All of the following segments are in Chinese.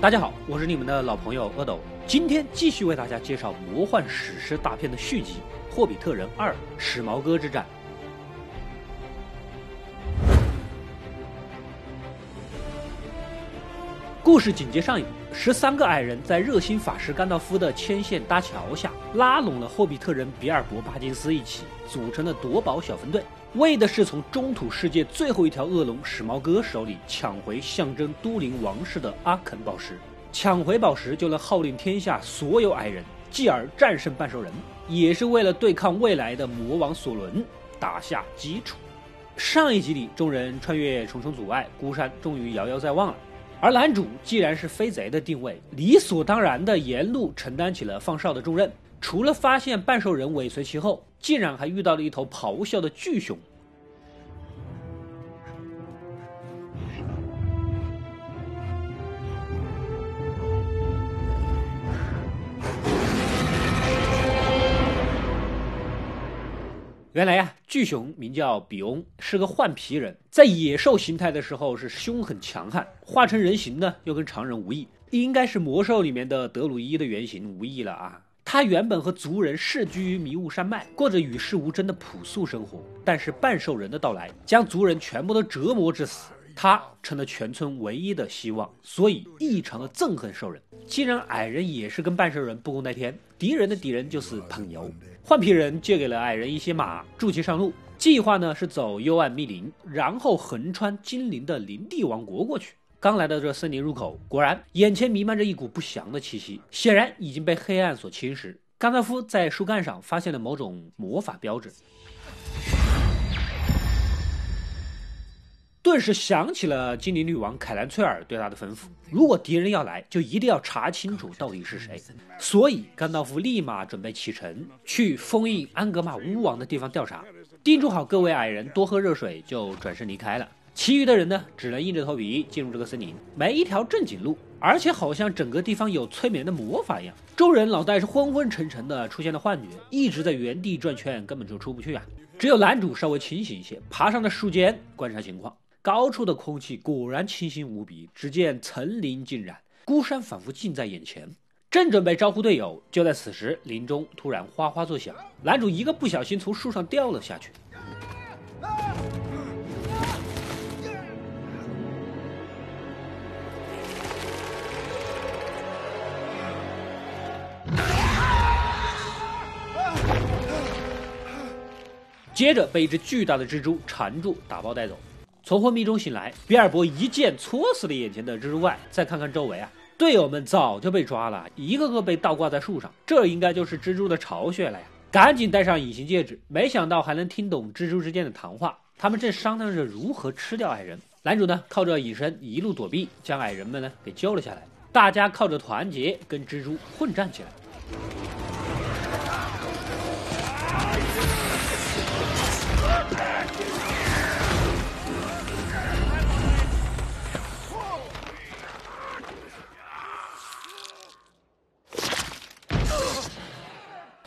大家好，我是你们的老朋友阿斗，今天继续为大家介绍魔幻史诗大片的续集《霍比特人二：史矛革之战》。故事紧接上一部，十三个矮人在热心法师甘道夫的牵线搭桥下，拉拢了霍比特人比尔博、巴金斯一起组成的夺宝小分队，为的是从中土世界最后一条恶龙史矛革手里抢回象征都灵王室的阿肯宝石。抢回宝石就能号令天下所有矮人，继而战胜半兽人，也是为了对抗未来的魔王索伦打下基础。上一集里，众人穿越重重阻碍，孤山终于遥遥在望了。而男主既然是飞贼的定位，理所当然的沿路承担起了放哨的重任。除了发现半兽人尾随其后，竟然还遇到了一头咆哮的巨熊。原来呀，巨熊名叫比翁，是个换皮人，在野兽形态的时候是凶狠强悍，化成人形呢又跟常人无异，应该是魔兽里面的德鲁伊的原型无异了啊。他原本和族人世居于迷雾山脉，过着与世无争的朴素生活，但是半兽人的到来将族人全部都折磨致死。他成了全村唯一的希望，所以异常的憎恨兽人。既然矮人也是跟半兽人不共戴天，敌人的敌人就是朋友。换皮人借给了矮人一些马，助其上路。计划呢是走幽暗密林，然后横穿精灵的林地王国过去。刚来到这森林入口，果然眼前弥漫着一股不祥的气息，显然已经被黑暗所侵蚀。甘道夫在树干上发现了某种魔法标志。顿时想起了精灵女王凯兰翠尔对他的吩咐：如果敌人要来，就一定要查清楚到底是谁。所以甘道夫立马准备启程，去封印安格玛巫王的地方调查。叮嘱好各位矮人多喝热水，就转身离开了。其余的人呢，只能硬着头皮进入这个森林，没一条正经路，而且好像整个地方有催眠的魔法一样。众人脑袋是昏昏沉沉的，出现了幻觉，一直在原地转圈，根本就出不去啊。只有男主稍微清醒一些，爬上了树尖观察情况。高处的空气果然清新无比，只见层林尽染，孤山仿佛近在眼前。正准备招呼队友，就在此时，林中突然哗哗作响，男主一个不小心从树上掉了下去。接着被一只巨大的蜘蛛缠住，打包带走。从昏迷中醒来，比尔博一剑戳死了眼前的蜘蛛怪。再看看周围啊，队友们早就被抓了，一个个被倒挂在树上。这应该就是蜘蛛的巢穴了呀！赶紧戴上隐形戒指，没想到还能听懂蜘蛛之间的谈话。他们正商量着如何吃掉矮人。男主呢，靠着隐身一路躲避，将矮人们呢给救了下来。大家靠着团结跟蜘蛛混战起来。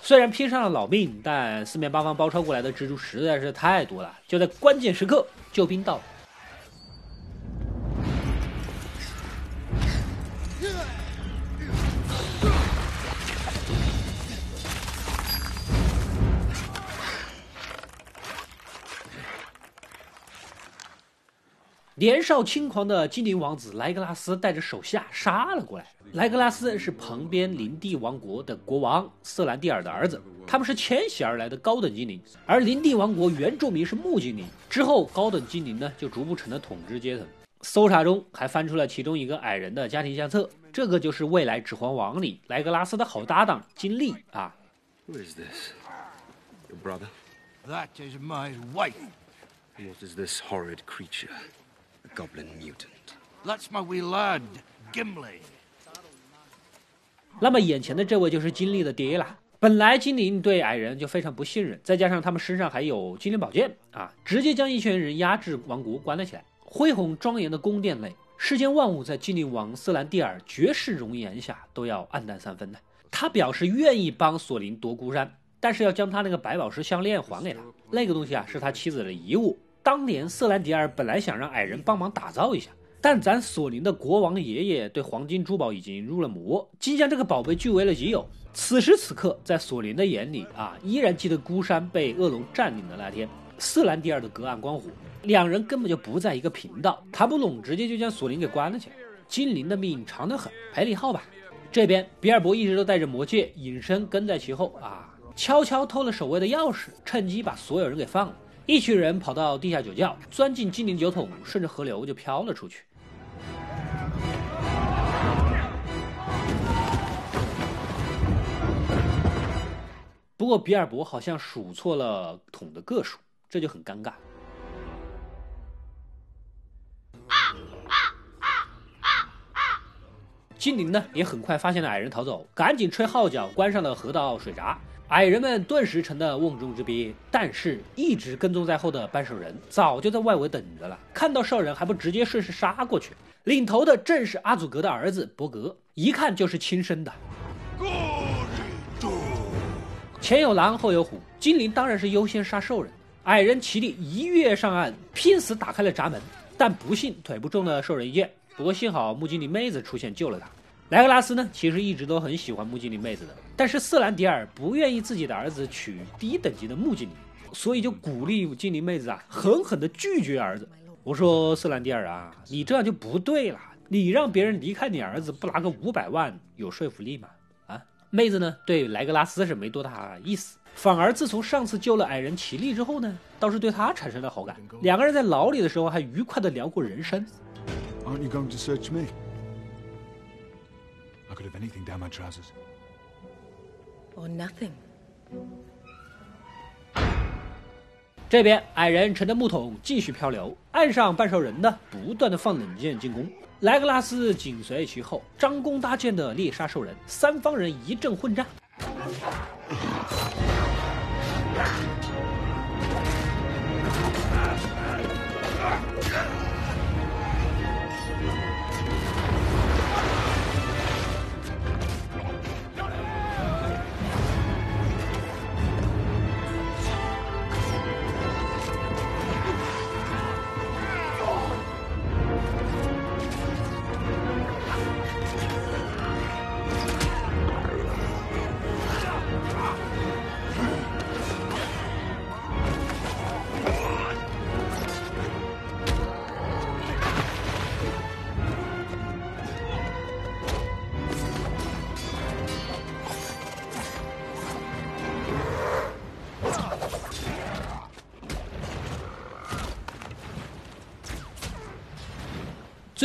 虽然拼上了老命，但四面八方包抄过来的蜘蛛实在是太多了。就在关键时刻，救兵到了年少轻狂的精灵王子莱格拉斯带着手下杀了过来。莱格拉斯是旁边林地王国的国王瑟兰蒂尔的儿子，他们是迁徙而来的高等精灵，而林地王国原住民是木精灵。之后，高等精灵呢就逐步成了统治阶层。搜查中还翻出了其中一个矮人的家庭相册，这个就是未来《指环王》里莱格拉斯的好搭档金利啊。Who is this? Your brother? That is my wife. What is this horrid creature? Goblin mutant. That's my wee lad, Gimli. 那么眼前的这位就是金利的爹了。本来精灵对矮人就非常不信任，再加上他们身上还有精灵宝剑啊，直接将一群人压制王国，关了起来。恢宏庄严的宫殿内，世间万物在精灵王斯兰蒂尔绝世容颜下都要黯淡三分的。他表示愿意帮索林夺孤山，但是要将他那个百宝石项链还给他。那个东西啊，是他妻子的遗物。当年瑟兰迪尔本来想让矮人帮忙打造一下，但咱索林的国王爷爷对黄金珠宝已经入了魔，竟将这个宝贝据为了己有。此时此刻，在索林的眼里啊，依然记得孤山被恶龙占领的那天，瑟兰迪尔的隔岸观火。两人根本就不在一个频道，谈不拢，直接就将索林给关了起来。精灵的命长得很，赔礼号吧。这边比尔博一直都带着魔戒，隐身跟在其后啊，悄悄偷了守卫的钥匙，趁机把所有人给放了。一群人跑到地下酒窖，钻进精灵酒桶，顺着河流就飘了出去。不过比尔博好像数错了桶的个数，这就很尴尬。精灵呢也很快发现了矮人逃走，赶紧吹号角，关上了河道水闸。矮人们顿时成了瓮中之鳖。但是，一直跟踪在后的半兽人早就在外围等着了，看到兽人还不直接顺势杀过去。领头的正是阿祖格的儿子伯格，一看就是亲生的。前有狼，后有虎，精灵当然是优先杀兽人。矮人齐力一跃上岸，拼死打开了闸门，但不幸腿部中了兽人一箭。不过幸好木精灵妹子出现救了他。莱格拉斯呢，其实一直都很喜欢木精灵妹子的，但是瑟兰迪尔不愿意自己的儿子娶低等级的木精灵，所以就鼓励精灵妹子啊，狠狠地拒绝儿子。我说瑟兰迪尔啊，你这样就不对了，你让别人离开你儿子不拿个五百万有说服力吗？啊，妹子呢，对莱格拉斯是没多大意思，反而自从上次救了矮人奇力之后呢，倒是对他产生了好感。两个人在牢里的时候还愉快地聊过人生。Aren't you going to search me? Could have anything down my trousers. Or nothing. 这边矮人乘着木桶继续漂流，岸上半兽人呢不断的放冷箭进攻，莱格拉斯紧随其后，张弓搭箭的猎杀兽人，三方人一阵混战。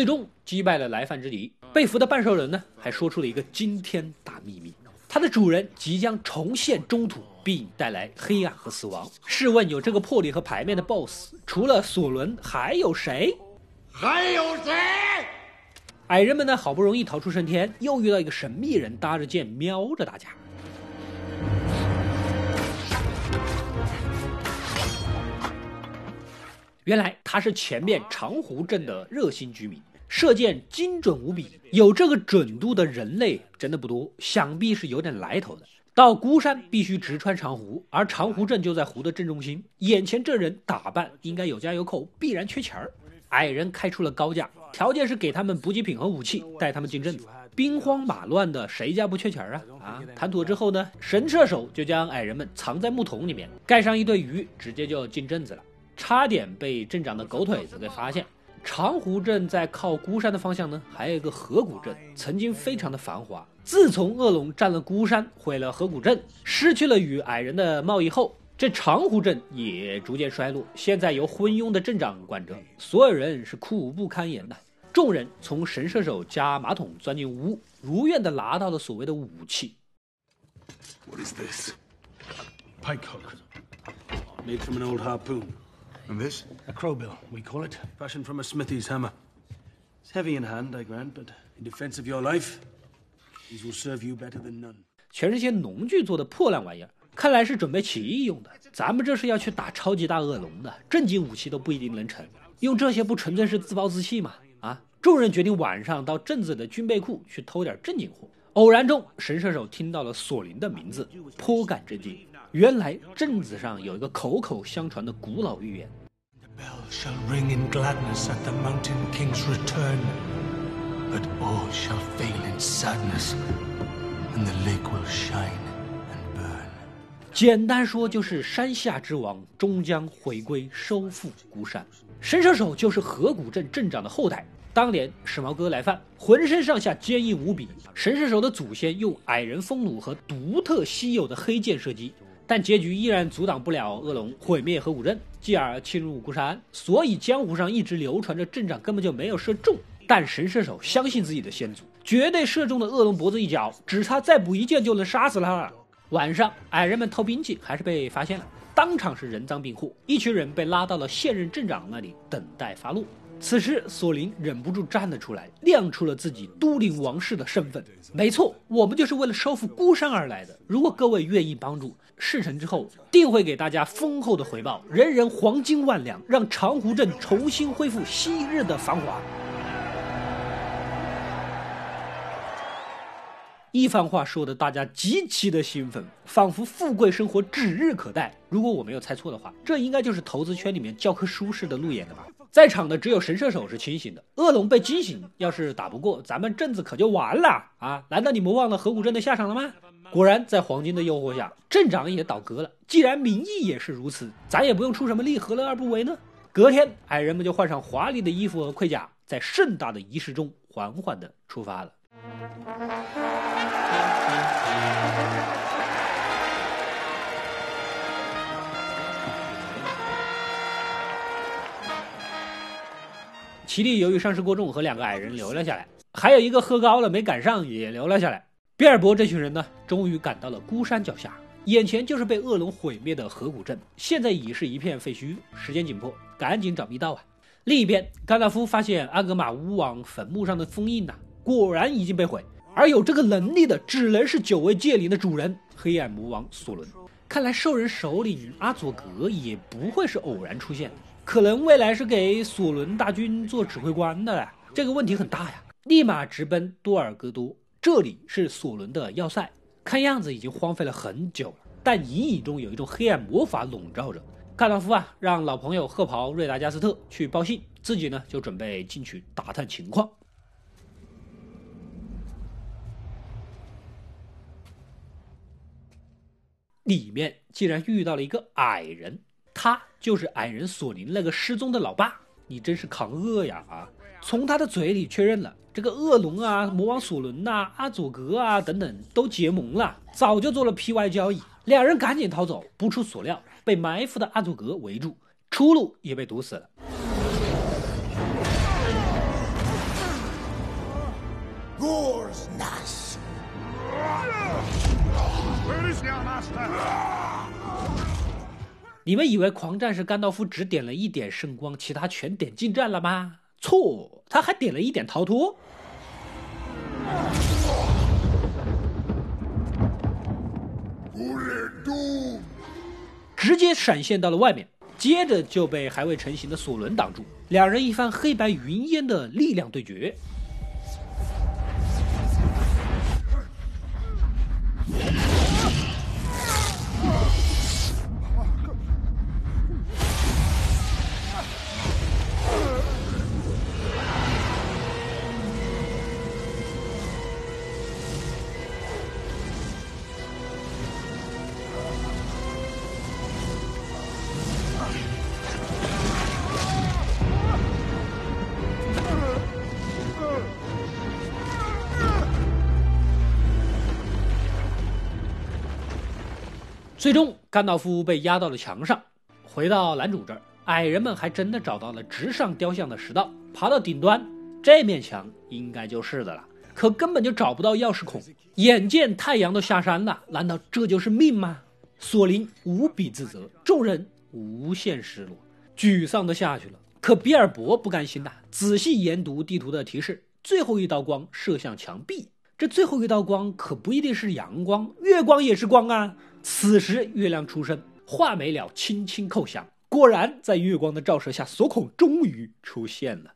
最终击败了来犯之敌，被俘的半兽人呢，还说出了一个惊天大秘密：他的主人即将重现中土，并带来黑暗和死亡。试问有这个魄力和牌面的 BOSS，除了索伦，还有谁？还有谁？矮人们呢，好不容易逃出升天，又遇到一个神秘人搭着剑瞄着大家。原来他是前面长湖镇的热心居民，射箭精准无比，有这个准度的人类真的不多，想必是有点来头的。到孤山必须直穿长湖，而长湖镇就在湖的正中心。眼前这人打扮应该有家有口，必然缺钱儿。矮人开出了高价，条件是给他们补给品和武器，带他们进镇子。兵荒马乱的，谁家不缺钱啊？啊！谈妥之后呢，神射手就将矮人们藏在木桶里面，盖上一堆鱼，直接就进镇子了。差点被镇长的狗腿子给发现。长湖镇在靠孤山的方向呢，还有一个河谷镇，曾经非常的繁华。自从恶龙占了孤山，毁了河谷镇，失去了与矮人的贸易后，这长湖镇也逐渐衰落。现在由昏庸的镇长管着，所有人是苦不堪言的。众人从神射手加马桶钻进屋，如愿的拿到了所谓的武器。What is this? Pike hook. Made from an old harpoon. And this? A crowbill, we call it. Fashioned from a smithy's hammer. It's heavy in hand, I grant, but in defense of your life, these will serve you better than none. 全是些农具做的破烂玩意儿，看来是准备起义用的。咱们这是要去打超级大恶龙的，正经武器都不一定能成，用这些不纯粹是自暴自弃吗？啊！众人决定晚上到镇子的军备库去偷点正经货。偶然中，神射手听到了索林的名字，颇感震惊。原来镇子上有一个口口相传的古老预言。Bell shall ring in gladness at the Mountain King's return, but all shall fail in sadness, and the lake will shine and burn. 简单说就是山下之王终将回归，收复孤山。神射手就是河谷镇镇长的后代，当年时髦哥来犯，浑身上下坚硬无比。神射手的祖先用矮人风弩和独特稀有的黑剑射击，但结局依然阻挡不了恶龙毁灭河谷镇，继而侵入孤山。所以江湖上一直流传着镇长根本就没有射中，但神射手相信自己的先祖，绝对射中了恶龙脖子一角，只差再补一箭就能杀死他了。晚上，矮人们偷兵器还是被发现了。当场是人赃并获，一群人被拉到了现任镇长那里等待发落。此时，索林忍不住站了出来，亮出了自己都灵王室的身份。没错，我们就是为了收复孤山而来的。如果各位愿意帮助，事成之后定会给大家丰厚的回报，人人黄金万两，让长湖镇重新恢复昔日的繁华。一番话说的大家极其的兴奋，仿佛富贵生活指日可待。如果我没有猜错的话，这应该就是投资圈里面教科书式的路演的吧？在场的只有神射手是清醒的，恶龙被惊醒，要是打不过，咱们镇子可就完了啊！难道你们忘了河谷镇的下场了吗？果然，在黄金的诱惑下，镇长也倒戈了。既然民意也是如此，咱也不用出什么力，何乐而不为呢？隔天，矮人们就换上华丽的衣服和盔甲，在盛大的仪式中缓缓地出发了。齐力由于伤势过重，和两个矮人留了下来，还有一个喝高了没赶上，也留了下来。比尔博这群人呢，终于赶到了孤山脚下，眼前就是被恶龙毁灭的河谷镇，现在已是一片废墟。时间紧迫，赶紧找密道啊！另一边，甘道夫发现阿格玛巫王坟墓上的封印呐，果然已经被毁，而有这个能力的，只能是九位戒灵的主人——黑暗魔王索伦。看来兽人首领阿佐格也不会是偶然出现。可能未来是给索伦大军做指挥官的，这个问题很大呀！立马直奔多尔戈多，这里是索伦的要塞，看样子已经荒废了很久了，但隐隐中有一种黑暗魔法笼罩着。卡道夫啊，让老朋友褐袍瑞达加斯特去报信，自己呢就准备进去打探情况。里面竟然遇到了一个矮人。他就是矮人索林那个失踪的老爸，你真是扛饿呀啊！从他的嘴里确认了，这个恶龙啊、魔王索伦呐、阿佐格啊等等都结盟了，早就做了 P.Y 交易。两人赶紧逃走，不出所料被埋伏的阿佐格围住，出路也被堵死了。你们以为狂战士甘道夫只点了一点圣光，其他全点近战了吗？错，他还点了一点逃脱，直接闪现到了外面，接着就被还未成型的索伦挡住，两人一番黑白云烟的力量对决。最终，甘道夫被压到了墙上。回到男主这儿，矮人们还真的找到了直上雕像的石道，爬到顶端，这面墙应该就是的了。可根本就找不到钥匙孔。眼见太阳都下山了，难道这就是命吗？索林无比自责，众人无限失落，沮丧的下去了。可比尔博不甘心呐，仔细研读地图的提示，最后一道光射向墙壁。这最后一道光可不一定是阳光，月光也是光啊。此时，月亮出生，画眉鸟，轻轻叩响。果然，在月光的照射下，锁孔终于出现了。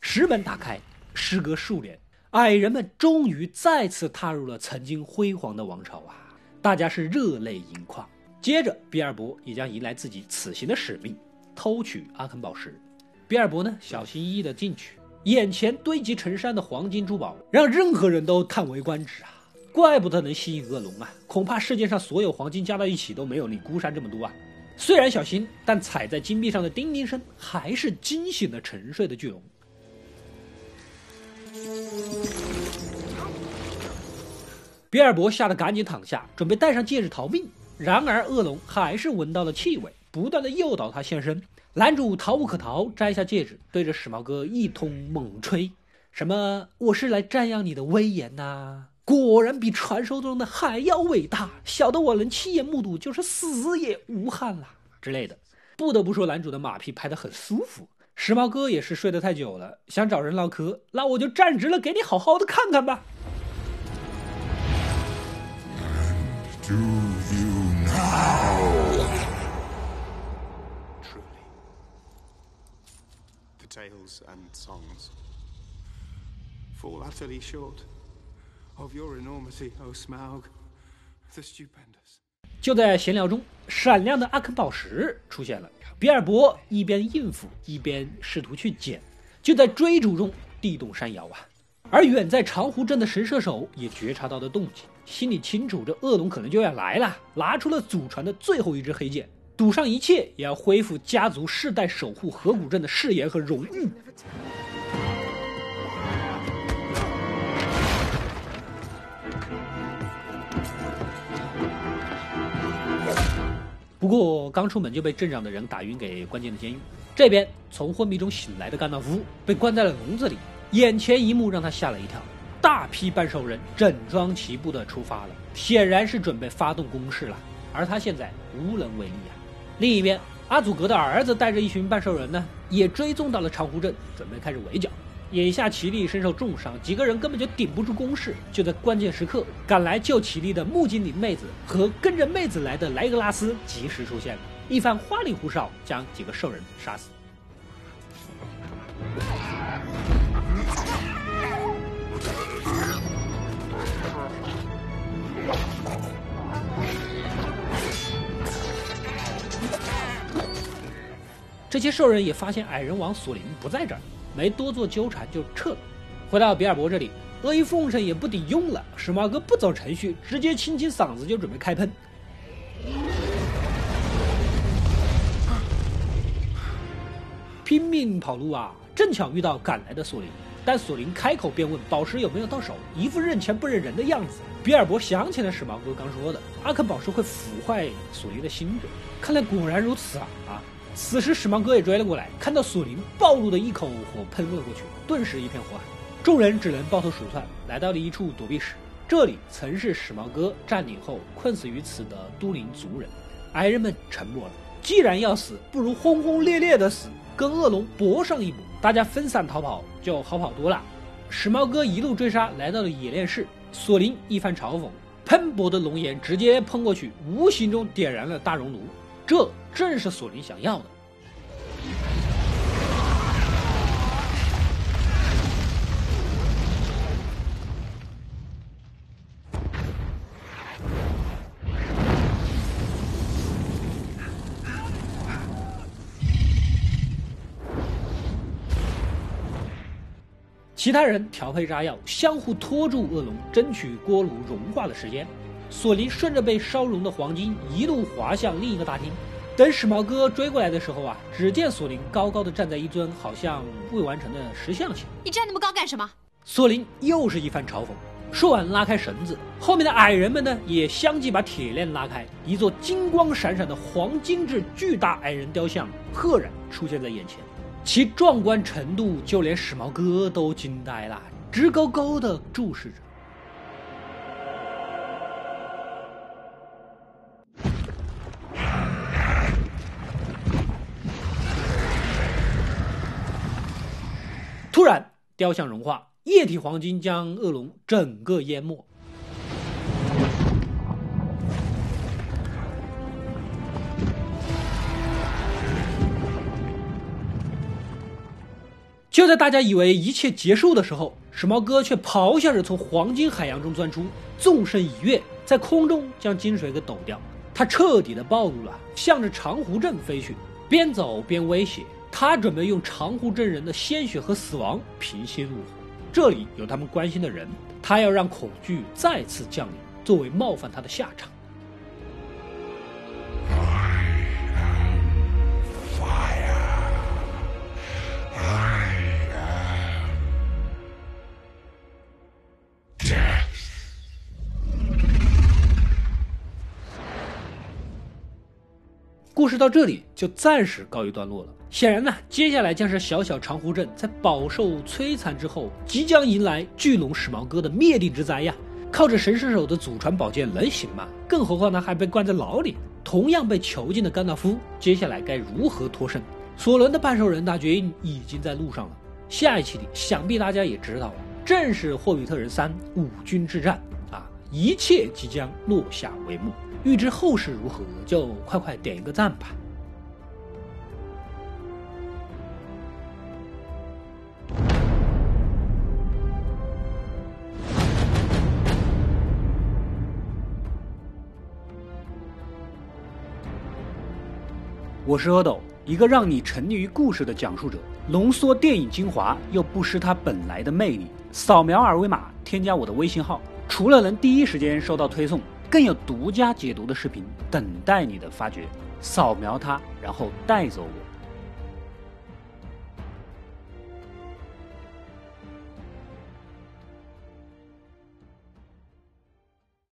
石门打开，时隔数年，矮人们终于再次踏入了曾经辉煌的王朝啊！大家是热泪盈眶。接着，比尔博也将迎来自己此行的使命——偷取阿肯宝石。比尔博呢，小心翼翼地进去，眼前堆积成山的黄金珠宝，让任何人都叹为观止啊！怪不得能吸引恶龙啊！恐怕世界上所有黄金加到一起都没有你孤山这么多啊！虽然小心，但踩在金币上的叮叮声还是惊醒了沉睡的巨龙。比尔博吓得赶紧躺下，准备戴上戒指逃命。然而恶龙还是闻到了气味，不断的诱导他现身。男主逃无可逃，摘下戒指，对着史矛哥一通猛吹：“什么？我是来瞻仰你的威严呐！果然比传说中的还要伟大，小的我能亲眼目睹，就是死也无憾了之类的。”不得不说，男主的马屁拍得很舒服。时髦哥也是睡得太久了，想找人唠嗑，那我就站直了，给你好好的看看吧。Truly. The tales and songs fall utterly short of your enormity, O Smaug, the stupendous. 就在闲聊中，闪亮的阿肯宝石出现了。比尔博一边应付，一边试图去捡。就在追逐中，地动山摇啊！而远在长湖镇的神射手也觉察到了动静，心里清楚这恶龙可能就要来了，拿出了祖传的最后一支黑剑，赌上一切也要恢复家族世代守护河谷镇的誓言和荣誉。不过刚出门就被镇长的人打晕，给关进了监狱。这边从昏迷中醒来的甘道夫被关在了笼子里，眼前一幕让他吓了一跳，大批半兽人整装齐步的出发了，显然是准备发动攻势了。而他现在无能为力啊。另一边，阿祖格的儿子带着一群半兽人呢，也追踪到了长湖镇，准备开始围剿。眼下奇力身受重伤，几个人根本就顶不住攻势。就在关键时刻，赶来救奇力的木精灵妹子和跟着妹子来的莱格拉斯及时出现了，一番花里胡哨将几个兽人杀死。这些兽人也发现矮人王索林不在这儿。没多做纠缠就撤了，回到比尔博这里，阿谀奉承也不抵用了。史矛哥不走程序，直接清清嗓子就准备开喷，拼命跑路啊！正巧遇到赶来的索林，但索林开口便问宝石有没有到手，一副认钱不认人的样子。比尔博想起了史矛哥刚说的，阿肯宝石会腐坏索林的心智，看来果然如此啊啊！此时，史芒哥也追了过来，看到索林暴露的一口火喷了过去，顿时一片火海。众人只能抱头鼠窜，来到了一处躲避室。这里曾是史矛哥占领后困死于此的都灵族人。矮人们沉默了。既然要死，不如轰轰烈烈的死，跟恶龙搏上一搏。大家分散逃跑，就好跑多了。史矛哥一路追杀，来到了冶炼室。索林一番嘲讽，喷薄的龙炎直接喷过去，无形中点燃了大熔炉。这正是索林想要的。其他人调配炸药，相互拖住恶龙，争取锅炉融化的时间。索林顺着被烧融的黄金一路滑向另一个大厅。等史矛哥追过来的时候啊，只见索林高高的站在一尊好像未完成的石像前。你站那么高干什么？索林又是一番嘲讽。说完，拉开绳子，后面的矮人们呢也相继把铁链拉开，一座金光闪闪的黄金质巨大矮人雕像赫然出现在眼前，其壮观程度就连史矛哥都惊呆了，直勾勾地注视着。突然，雕像融化，液体黄金将恶龙整个淹没。就在大家以为一切结束的时候，时髦哥却咆哮着从黄金海洋中钻出，纵身一跃，在空中将金水给抖掉。他彻底的暴露了，向着长湖镇飞去，边走边威胁。他准备用长湖镇人的鲜血和死亡平息怒火。这里有他们关心的人，他要让恐惧再次降临，作为冒犯他的下场。故事到这里就暂时告一段落了。显然呢，接下来将是小小长湖镇在饱受摧残之后，即将迎来巨龙史矛哥的灭顶之灾呀！靠着神射手的祖传宝剑能行吗？更何况他还被关在牢里，同样被囚禁的甘道夫，接下来该如何脱身？索伦的半兽人大军已经在路上了。下一期里，想必大家也知道了，正是霍比特人三五军之战啊！一切即将落下帷幕。欲知后事如何，就快快点一个赞吧。我是阿斗，一个让你沉溺于故事的讲述者，浓缩电影精华又不失它本来的魅力。扫描二维码，添加我的微信号，除了能第一时间收到推送。更有独家解读的视频等待你的发掘，扫描它，然后带走我。